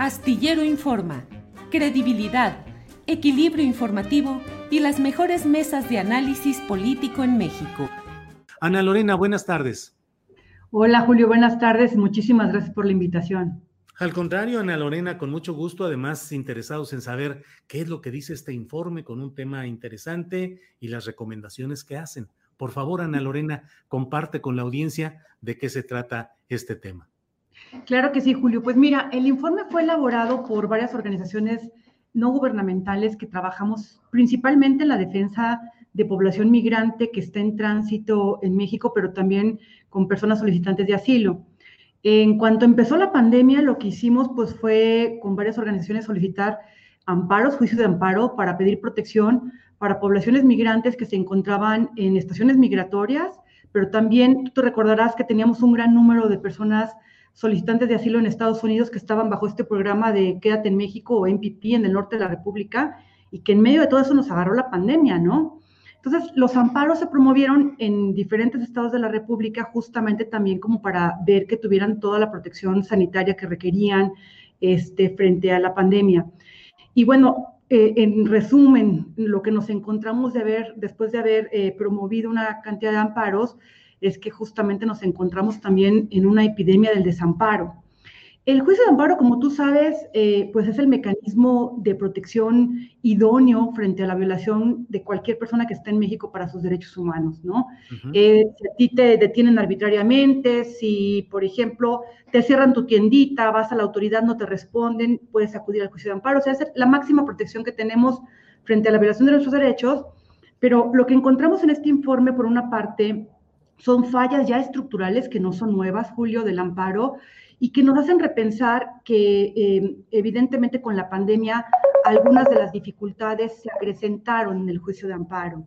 Astillero Informa, credibilidad, equilibrio informativo y las mejores mesas de análisis político en México. Ana Lorena, buenas tardes. Hola Julio, buenas tardes. Muchísimas gracias por la invitación. Al contrario, Ana Lorena, con mucho gusto, además interesados en saber qué es lo que dice este informe con un tema interesante y las recomendaciones que hacen. Por favor, Ana Lorena, comparte con la audiencia de qué se trata este tema. Claro que sí, Julio. Pues mira, el informe fue elaborado por varias organizaciones no gubernamentales que trabajamos principalmente en la defensa de población migrante que está en tránsito en México, pero también con personas solicitantes de asilo. En cuanto empezó la pandemia, lo que hicimos pues fue con varias organizaciones solicitar amparos, juicios de amparo para pedir protección para poblaciones migrantes que se encontraban en estaciones migratorias, pero también tú recordarás que teníamos un gran número de personas solicitantes de asilo en Estados Unidos que estaban bajo este programa de Quédate en México o MPP en el norte de la República y que en medio de todo eso nos agarró la pandemia, ¿no? Entonces, los amparos se promovieron en diferentes estados de la República justamente también como para ver que tuvieran toda la protección sanitaria que requerían este, frente a la pandemia. Y bueno, eh, en resumen, lo que nos encontramos de haber, después de haber eh, promovido una cantidad de amparos, es que justamente nos encontramos también en una epidemia del desamparo. El juicio de amparo, como tú sabes, eh, pues es el mecanismo de protección idóneo frente a la violación de cualquier persona que está en México para sus derechos humanos, ¿no? Eh, si a ti te detienen arbitrariamente, si, por ejemplo, te cierran tu tiendita, vas a la autoridad, no te responden, puedes acudir al juicio de amparo. O sea, es la máxima protección que tenemos frente a la violación de nuestros derechos. Pero lo que encontramos en este informe, por una parte, son fallas ya estructurales que no son nuevas, Julio, del amparo, y que nos hacen repensar que eh, evidentemente con la pandemia algunas de las dificultades se acrecentaron en el juicio de amparo,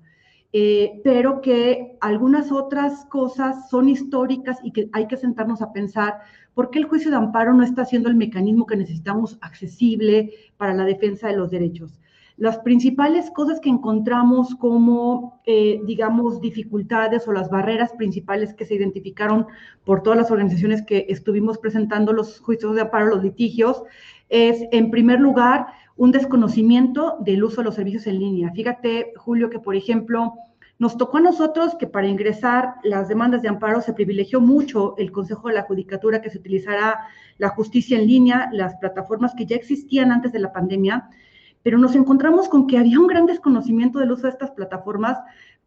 eh, pero que algunas otras cosas son históricas y que hay que sentarnos a pensar por qué el juicio de amparo no está siendo el mecanismo que necesitamos accesible para la defensa de los derechos. Las principales cosas que encontramos como, eh, digamos, dificultades o las barreras principales que se identificaron por todas las organizaciones que estuvimos presentando los juicios de amparo, los litigios, es, en primer lugar, un desconocimiento del uso de los servicios en línea. Fíjate, Julio, que, por ejemplo, nos tocó a nosotros que para ingresar las demandas de amparo se privilegió mucho el Consejo de la Judicatura, que se utilizara la justicia en línea, las plataformas que ya existían antes de la pandemia, pero nos encontramos con que había un gran desconocimiento del uso de estas plataformas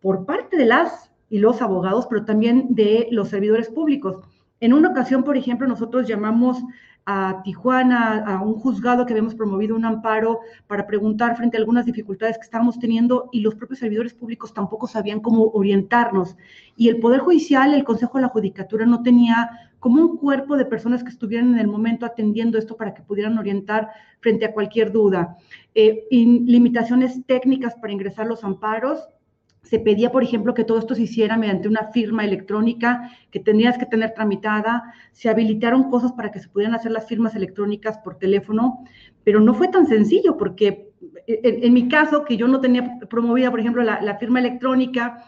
por parte de las y los abogados, pero también de los servidores públicos. En una ocasión, por ejemplo, nosotros llamamos a Tijuana, a un juzgado que habíamos promovido un amparo para preguntar frente a algunas dificultades que estábamos teniendo y los propios servidores públicos tampoco sabían cómo orientarnos. Y el Poder Judicial, el Consejo de la Judicatura no tenía como un cuerpo de personas que estuvieran en el momento atendiendo esto para que pudieran orientar frente a cualquier duda. Eh, limitaciones técnicas para ingresar los amparos. Se pedía, por ejemplo, que todo esto se hiciera mediante una firma electrónica que tendrías que tener tramitada. Se habilitaron cosas para que se pudieran hacer las firmas electrónicas por teléfono, pero no fue tan sencillo porque en, mi caso, que yo no tenía promovida, por ejemplo, la firma electrónica,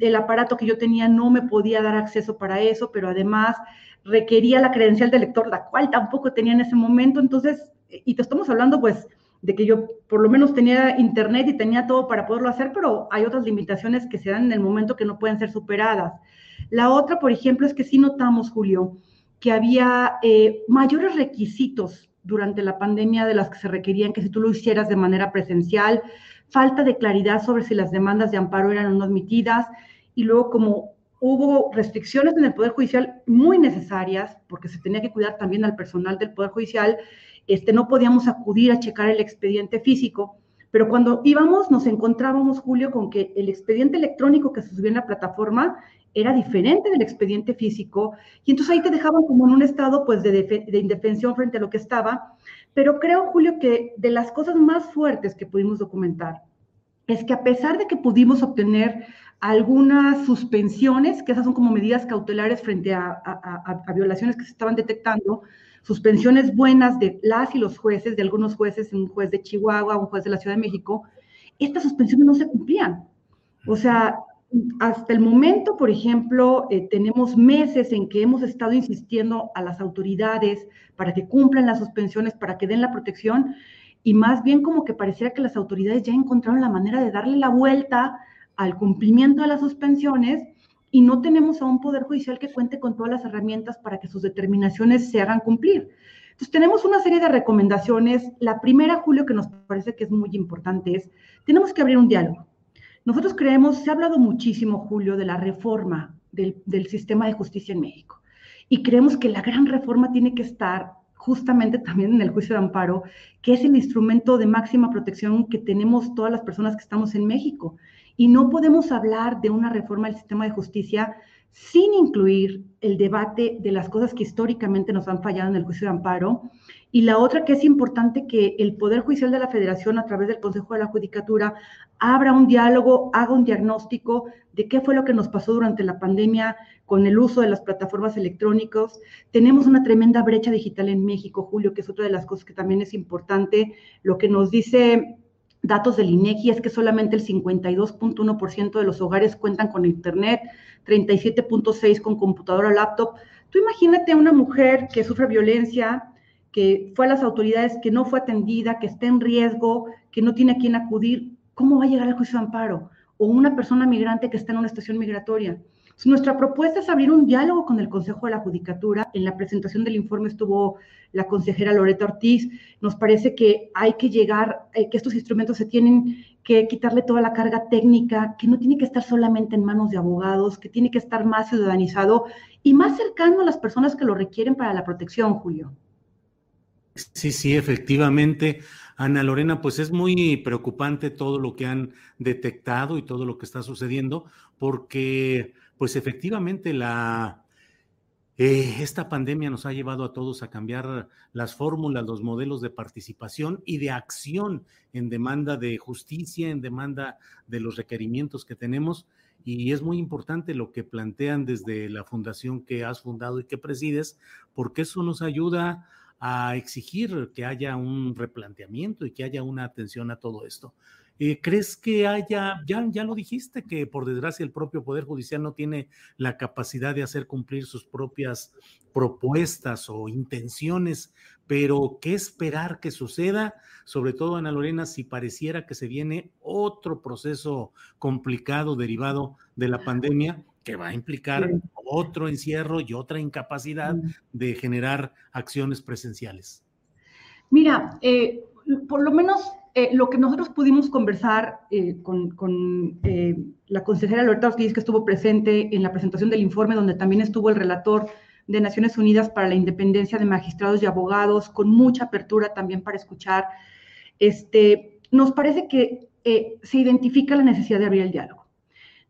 el aparato que yo tenía no me podía dar acceso para eso, pero además requería la credencial del lector, la cual tampoco tenía en ese momento. Entonces, y te estamos hablando pues de que yo por lo menos tenía internet y tenía todo para poderlo hacer, pero hay otras limitaciones que se dan en el momento que no pueden ser superadas. La otra, por ejemplo, es que sí notamos, Julio, que había eh, mayores requisitos durante la pandemia de las que se requerían que si tú lo hicieras de manera presencial, falta de claridad sobre si las demandas de amparo eran o no admitidas, y luego como hubo restricciones en el Poder Judicial muy necesarias, porque se tenía que cuidar también al personal del Poder Judicial, este, no podíamos acudir a checar el expediente físico, pero cuando íbamos nos encontrábamos, Julio, con que el expediente electrónico que se subía en la plataforma era diferente del expediente físico, y entonces ahí te dejaban como en un estado pues de, de indefensión frente a lo que estaba, pero creo, Julio, que de las cosas más fuertes que pudimos documentar es que a pesar de que pudimos obtener algunas suspensiones, que esas son como medidas cautelares frente a, a violaciones que se estaban detectando, suspensiones buenas de las y los jueces, de algunos jueces, un juez de Chihuahua, un juez de la Ciudad de México, estas suspensiones no se cumplían. O sea, hasta el momento, por ejemplo, eh, tenemos meses en que hemos estado insistiendo a las autoridades para que cumplan las suspensiones, para que den la protección, y más bien como que pareciera que las autoridades ya encontraron la manera de darle la vuelta al cumplimiento de las suspensiones y no tenemos a un poder judicial que cuente con todas las herramientas para que sus determinaciones se hagan cumplir. Entonces, tenemos una serie de recomendaciones. La primera, Julio, que nos parece que es muy importante es, tenemos que abrir un diálogo. Nosotros creemos, se ha hablado muchísimo, Julio, de la reforma del, del sistema de justicia en México. Y creemos que la gran reforma tiene que estar justamente también en el juicio de amparo, que es el instrumento de máxima protección que tenemos todas las personas que estamos en México. Y no podemos hablar de una reforma del sistema de justicia sin incluir el debate de las cosas que históricamente nos han fallado en el juicio de amparo. Y la otra que es importante que el Poder Judicial de la Federación, a través del Consejo de la Judicatura, abra un diálogo, haga un diagnóstico de qué fue lo que nos pasó durante la pandemia con el uso de las plataformas electrónicas. Tenemos una tremenda brecha digital en México, Julio, que es otra de las cosas que también es importante. Lo que nos dice datos del INEGI es que solamente el 52.1% de los hogares cuentan con internet, 37.6 con computadora o laptop. Tú imagínate a una mujer que sufre violencia, que fue a las autoridades, que no fue atendida, que está en riesgo, que no tiene a quién acudir, ¿cómo va a llegar al juicio de amparo? O una persona migrante que está en una estación migratoria. Nuestra propuesta es abrir un diálogo con el Consejo de la Judicatura. En la presentación del informe estuvo la consejera Loreta Ortiz. Nos parece que hay que llegar, eh, que estos instrumentos se tienen que quitarle toda la carga técnica, que no tiene que estar solamente en manos de abogados, que tiene que estar más ciudadanizado y más cercano a las personas que lo requieren para la protección, Julio. Sí, sí, efectivamente. Ana Lorena, pues es muy preocupante todo lo que han detectado y todo lo que está sucediendo, porque pues efectivamente la, eh, esta pandemia nos ha llevado a todos a cambiar las fórmulas, los modelos de participación y de acción en demanda de justicia, en demanda de los requerimientos que tenemos. Y es muy importante lo que plantean desde la fundación que has fundado y que presides, porque eso nos ayuda a exigir que haya un replanteamiento y que haya una atención a todo esto. Eh, ¿Crees que haya, ya, ya lo dijiste, que por desgracia el propio Poder Judicial no tiene la capacidad de hacer cumplir sus propias propuestas o intenciones, pero qué esperar que suceda, sobre todo Ana Lorena, si pareciera que se viene otro proceso complicado derivado de la pandemia que va a implicar otro encierro y otra incapacidad de generar acciones presenciales? Mira, eh, por lo menos eh, lo que nosotros pudimos conversar eh, con, eh, la consejera Loretta Ortiz, que estuvo presente en la presentación del informe, donde también estuvo el relator de Naciones Unidas para la Independencia de Magistrados y Abogados, con mucha apertura también para escuchar, este, nos parece que se identifica la necesidad de abrir el diálogo.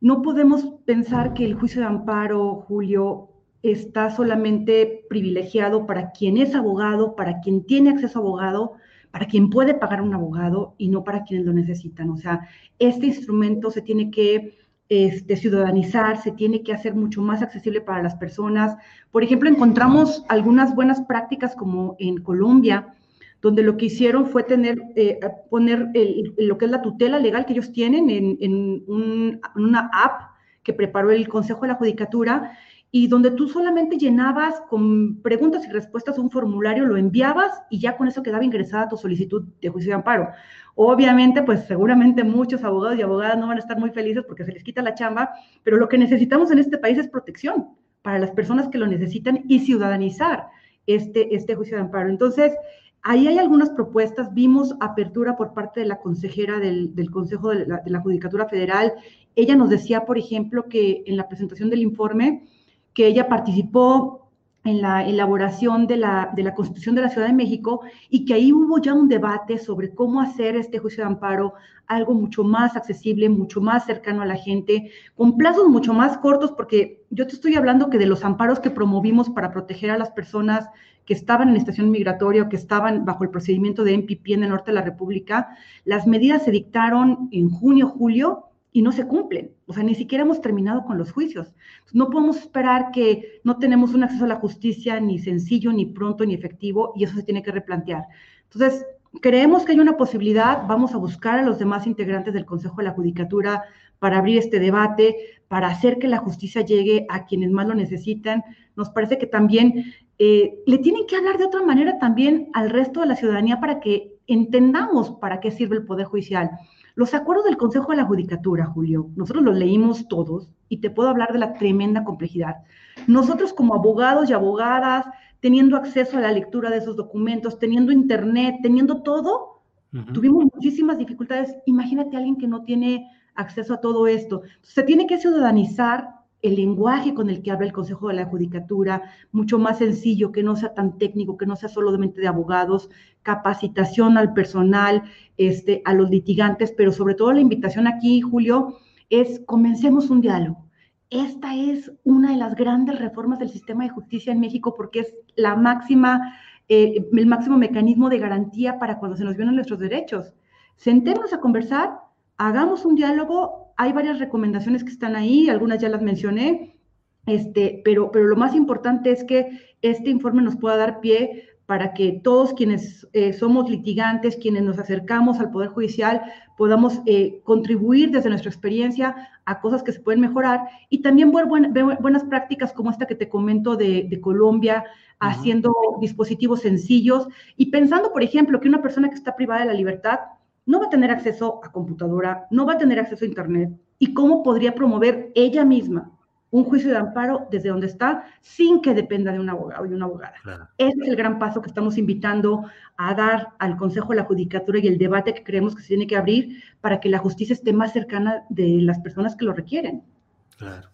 No podemos pensar que el juicio de amparo, Julio, está solamente privilegiado para quien es abogado, para quien tiene acceso a abogado, para quien puede pagar un abogado y no para quienes lo necesitan. O sea, este instrumento se tiene que este, ciudadanizar, se tiene que hacer mucho más accesible para las personas. Por ejemplo, encontramos algunas buenas prácticas como en Colombia, donde lo que hicieron fue tener, eh, poner lo que es la tutela legal que ellos tienen en, una app que preparó el Consejo de la Judicatura y donde tú solamente llenabas con preguntas y respuestas un formulario, lo enviabas y ya con eso quedaba ingresada tu solicitud de juicio de amparo. Obviamente, pues seguramente muchos abogados y abogadas no van a estar muy felices porque se les quita la chamba, pero lo que necesitamos en este país es protección para las personas que lo necesitan y ciudadanizar este, este juicio de amparo. Entonces, ahí hay algunas propuestas. Vimos apertura por parte de la consejera del, Consejo de la, de la Judicatura Federal. Ella nos decía, por ejemplo, que en la presentación del informe, que ella participó en la elaboración de la, de la Constitución de la Ciudad de México y que ahí hubo ya un debate sobre cómo hacer este juicio de amparo algo mucho más accesible, mucho más cercano a la gente, con plazos mucho más cortos, porque yo te estoy hablando que de los amparos que promovimos para proteger a las personas que estaban en estación migratoria o que estaban bajo el procedimiento de MPP en el norte de la República, las medidas se dictaron en junio, julio, y no se cumplen. O sea, ni siquiera hemos terminado con los juicios. No podemos esperar que no tenemos un acceso a la justicia ni sencillo, ni pronto, ni efectivo, y eso se tiene que replantear. Entonces, creemos que hay una posibilidad, vamos a buscar a los demás integrantes del Consejo de la Judicatura para abrir este debate, para hacer que la justicia llegue a quienes más lo necesitan. Nos parece que también eh, le tienen que hablar de otra manera también al resto de la ciudadanía para que entendamos para qué sirve el Poder Judicial. Los acuerdos del Consejo de la Judicatura, Julio, nosotros los leímos todos y te puedo hablar de la tremenda complejidad. Nosotros como abogados y abogadas, teniendo acceso a la lectura de esos documentos, teniendo internet, teniendo todo, tuvimos muchísimas dificultades. Imagínate a alguien que no tiene acceso a todo esto. Se tiene que ciudadanizar el lenguaje con el que habla el Consejo de la Judicatura, mucho más sencillo, que no sea tan técnico, que no sea solamente de abogados, capacitación al personal, este, a los litigantes, pero sobre todo la invitación aquí, Julio, es comencemos un diálogo. Esta es una de las grandes reformas del sistema de justicia en México porque es la máxima, eh, el máximo mecanismo de garantía para cuando se nos violan nuestros derechos. Sentémonos a conversar, hagamos un diálogo. Hay varias recomendaciones que están ahí, algunas ya las mencioné, este, pero, pero lo más importante es que este informe nos pueda dar pie para que todos quienes eh, somos litigantes, quienes nos acercamos al Poder Judicial, podamos eh, contribuir desde nuestra experiencia a cosas que se pueden mejorar y también ver, buenas prácticas como esta que te comento de, Colombia, haciendo dispositivos sencillos y pensando, por ejemplo, que una persona que está privada de la libertad no va a tener acceso a computadora, no va a tener acceso a Internet y cómo podría promover ella misma un juicio de amparo desde donde está sin que dependa de un abogado y una abogada. Ese es el gran paso que estamos invitando a dar al Consejo de la Judicatura y el debate que creemos que se tiene que abrir para que la justicia esté más cercana de las personas que lo requieren. Claro.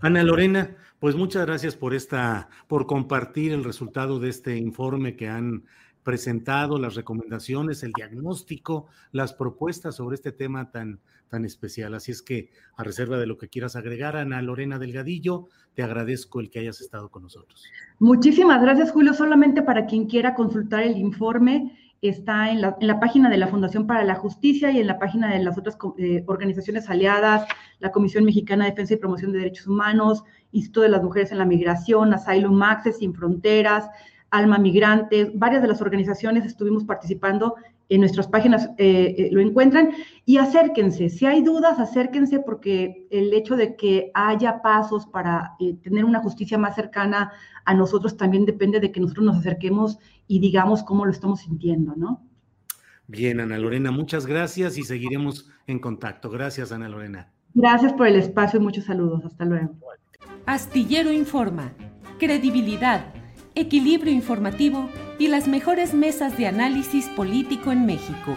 Ana Lorena, pues muchas gracias por esta, por compartir el resultado de este informe que han presentado, las recomendaciones, el diagnóstico, las propuestas sobre este tema tan, tan especial. Así es que, a reserva de lo que quieras agregar, Ana Lorena Delgadillo, te agradezco el que hayas estado con nosotros. Muchísimas gracias, Julio. Solamente para quien quiera consultar el informe, está en la, página de la Fundación para la Justicia y en la página de las otras eh, organizaciones aliadas, la Comisión Mexicana de Defensa y Promoción de Derechos Humanos, Instituto de las Mujeres en la Migración, Asylum Access, Sin Fronteras, Alma Migrante, varias de las organizaciones estuvimos participando en nuestras páginas, eh, eh, lo encuentran y acérquense. Si hay dudas, acérquense porque el hecho de que haya pasos para eh, tener una justicia más cercana a nosotros también depende de que nosotros nos acerquemos y digamos cómo lo estamos sintiendo, ¿no? Bien, Ana Lorena, muchas gracias y seguiremos en contacto. Gracias, Ana Lorena. Gracias por el espacio y muchos saludos. Hasta luego. Astillero Informa. Credibilidad equilibrio informativo y las mejores mesas de análisis político en México.